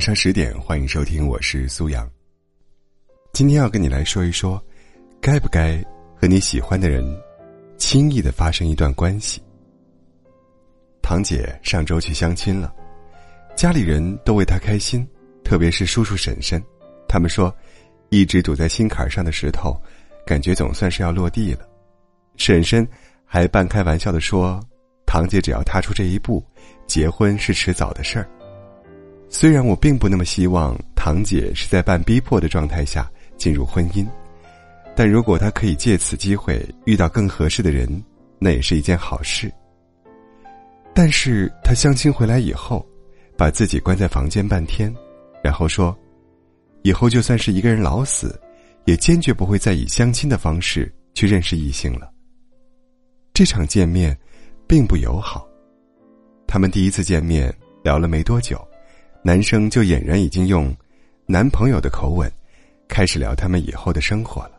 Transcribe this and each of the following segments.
晚上十点，欢迎收听，我是苏阳。今天要跟你来说一说，该不该和你喜欢的人轻易的发生一段关系？堂姐上周去相亲了，家里人都为她开心，特别是叔叔婶婶，他们说，一直堵在心坎上的石头，感觉总算是要落地了。婶婶还半开玩笑的说，堂姐只要踏出这一步，结婚是迟早的事儿。虽然我并不那么希望堂姐是在半逼迫的状态下进入婚姻，但如果她可以借此机会遇到更合适的人，那也是一件好事。但是她相亲回来以后，把自己关在房间半天，然后说：“以后就算是一个人老死，也坚决不会再以相亲的方式去认识异性了。”这场见面，并不友好。他们第一次见面聊了没多久。男生就俨然已经用男朋友的口吻开始聊他们以后的生活了，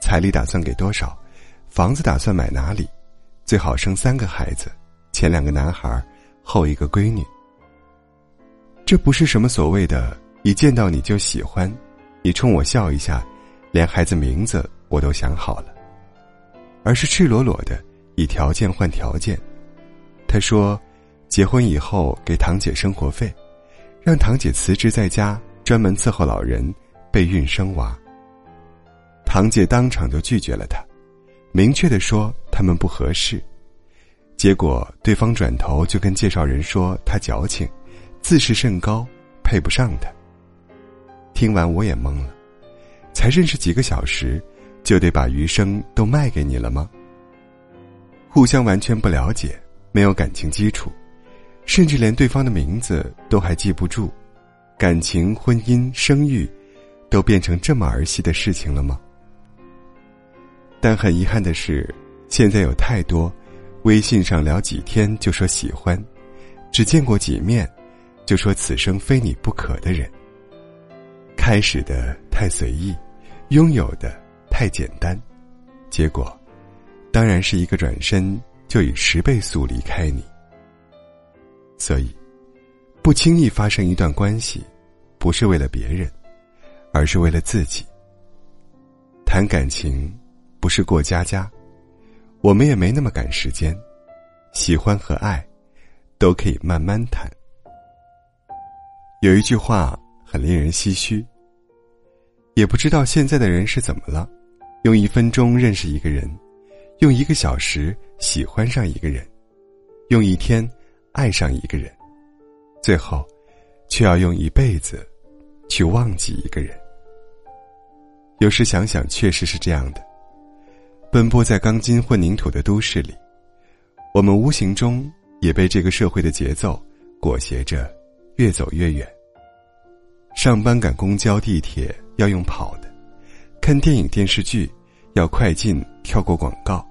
彩礼打算给多少，房子打算买哪里，最好生三个孩子，前两个男孩，后一个闺女。这不是什么所谓的一见到你就喜欢，你冲我笑一下，连孩子名字我都想好了，而是赤裸裸的以条件换条件。他说，结婚以后给堂姐生活费。让堂姐辞职在家，专门伺候老人，备孕生娃。堂姐当场就拒绝了他，明确的说他们不合适。结果对方转头就跟介绍人说他矫情，自视甚高，配不上他。听完我也懵了，才认识几个小时，就得把余生都卖给你了吗？互相完全不了解，没有感情基础。甚至连对方的名字都还记不住，感情、婚姻、生育，都变成这么儿戏的事情了吗？但很遗憾的是，现在有太多微信上聊几天就说喜欢，只见过几面就说此生非你不可的人。开始的太随意，拥有的太简单，结果当然是一个转身就以十倍速离开你。所以，不轻易发生一段关系，不是为了别人，而是为了自己。谈感情，不是过家家，我们也没那么赶时间。喜欢和爱，都可以慢慢谈。有一句话很令人唏嘘，也不知道现在的人是怎么了，用一分钟认识一个人，用一个小时喜欢上一个人，用一天。爱上一个人，最后，却要用一辈子去忘记一个人。有时想想，确实是这样的。奔波在钢筋混凝土的都市里，我们无形中也被这个社会的节奏裹挟着，越走越远。上班赶公交、地铁要用跑的，看电影、电视剧要快进，跳过广告，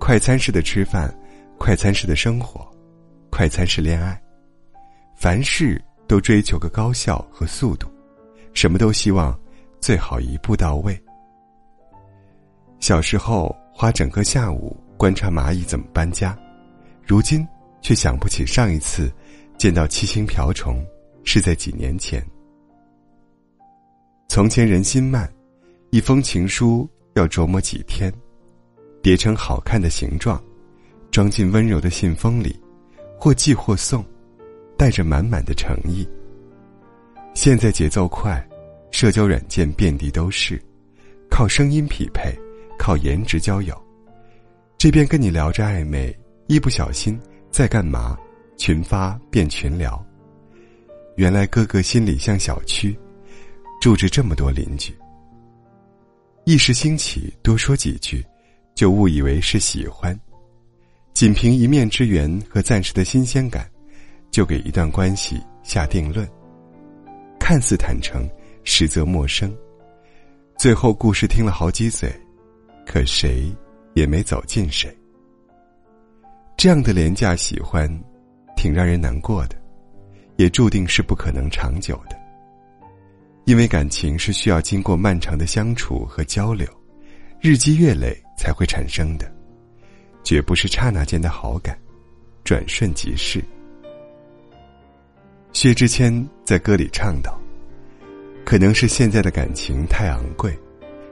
快餐式的吃饭，快餐式的生活。快餐式恋爱，凡事都追求个高效和速度，什么都希望最好一步到位。小时候花整个下午观察蚂蚁怎么搬家，如今却想不起上一次见到七星瓢虫是在几年前。从前人心慢，一封情书要琢磨几天，叠成好看的形状，装进温柔的信封里。或寄或送，带着满满的诚意。现在节奏快，社交软件遍地都是，靠声音匹配，靠颜值交友。这边跟你聊着暧昧，一不小心在干嘛？群发变群聊。原来哥哥心里像小区，住着这么多邻居。一时兴起，多说几句，就误以为是喜欢。仅凭一面之缘和暂时的新鲜感，就给一段关系下定论。看似坦诚，实则陌生。最后故事听了好几嘴，可谁也没走近谁。这样的廉价喜欢，挺让人难过的，也注定是不可能长久的。因为感情是需要经过漫长的相处和交流，日积月累才会产生的。绝不是刹那间的好感，转瞬即逝。薛之谦在歌里唱道：“可能是现在的感情太昂贵，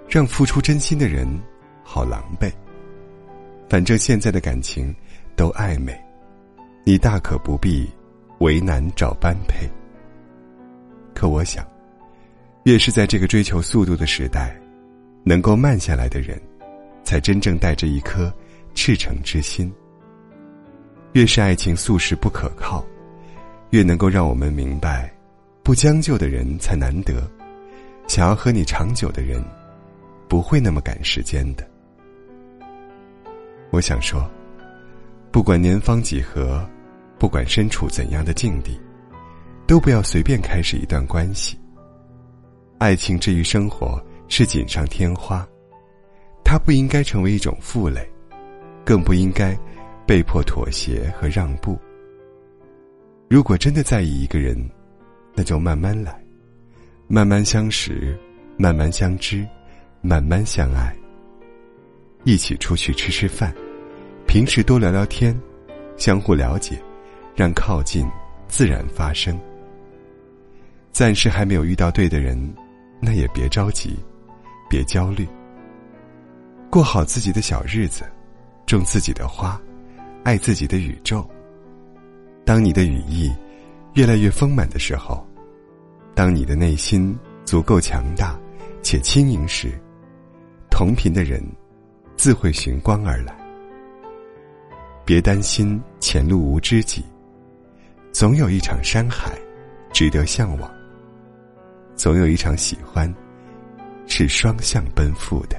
让付出真心的人好狼狈。反正现在的感情都暧昧，你大可不必为难找般配。可我想，越是在这个追求速度的时代，能够慢下来的人，才真正带着一颗赤诚之心。越是爱情速食不可靠。”越能够让我们明白，不将就的人才难得。想要和你长久的人，不会那么赶时间的。我想说，不管年方几何，不管身处怎样的境地，都不要随便开始一段关系。爱情之于生活是锦上添花，它不应该成为一种负累，更不应该被迫妥协和让步。如果真的在意一个人，那就慢慢来，慢慢相识，慢慢相知，慢慢相爱。一起出去吃吃饭，平时多聊聊天，相互了解，让靠近自然发生。暂时还没有遇到对的人，那也别着急，别焦虑。过好自己的小日子，种自己的花，爱自己的宇宙。当你的羽翼越来越丰满的时候，当你的内心足够强大且轻盈时，同频的人自会寻光而来。别担心前路无知己，总有一场山海值得向往，总有一场喜欢是双向奔赴的。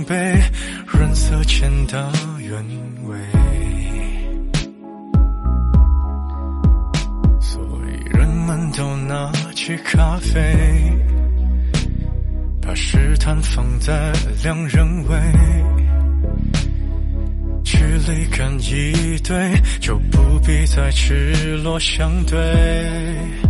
防备，润色前的原味。所以人们都拿起咖啡，把试探放在两人位，距离感一对，就不必再赤裸相对。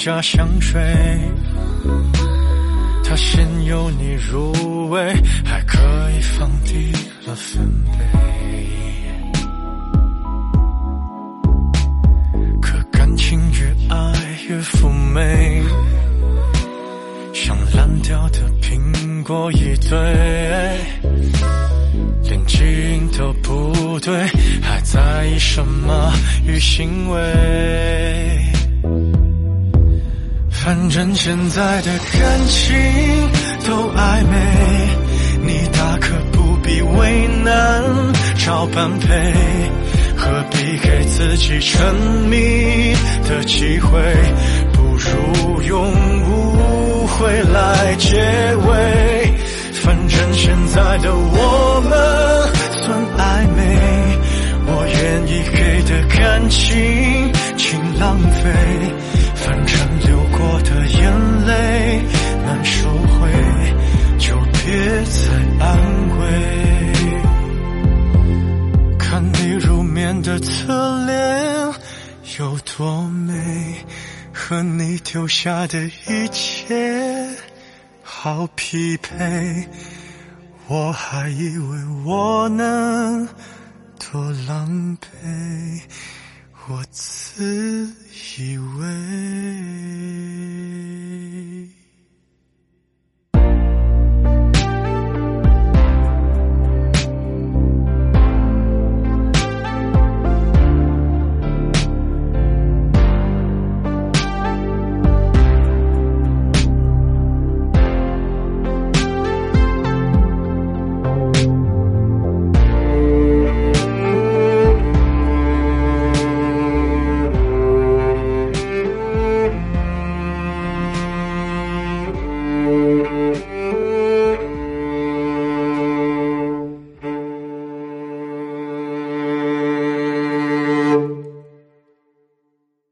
廉价香水。它先由你入味，还可以放低了分贝。可感情越爱越妩媚，像烂掉的苹果一堆，连基因都不。对，还在意什么与行为？反正现在的感情都暧昧，你大可不必为难找般配，何必给自己沉迷的机会？的侧脸有多美，和你丢下的一切。好匹配，我还以为我能多狼狈，我自以为。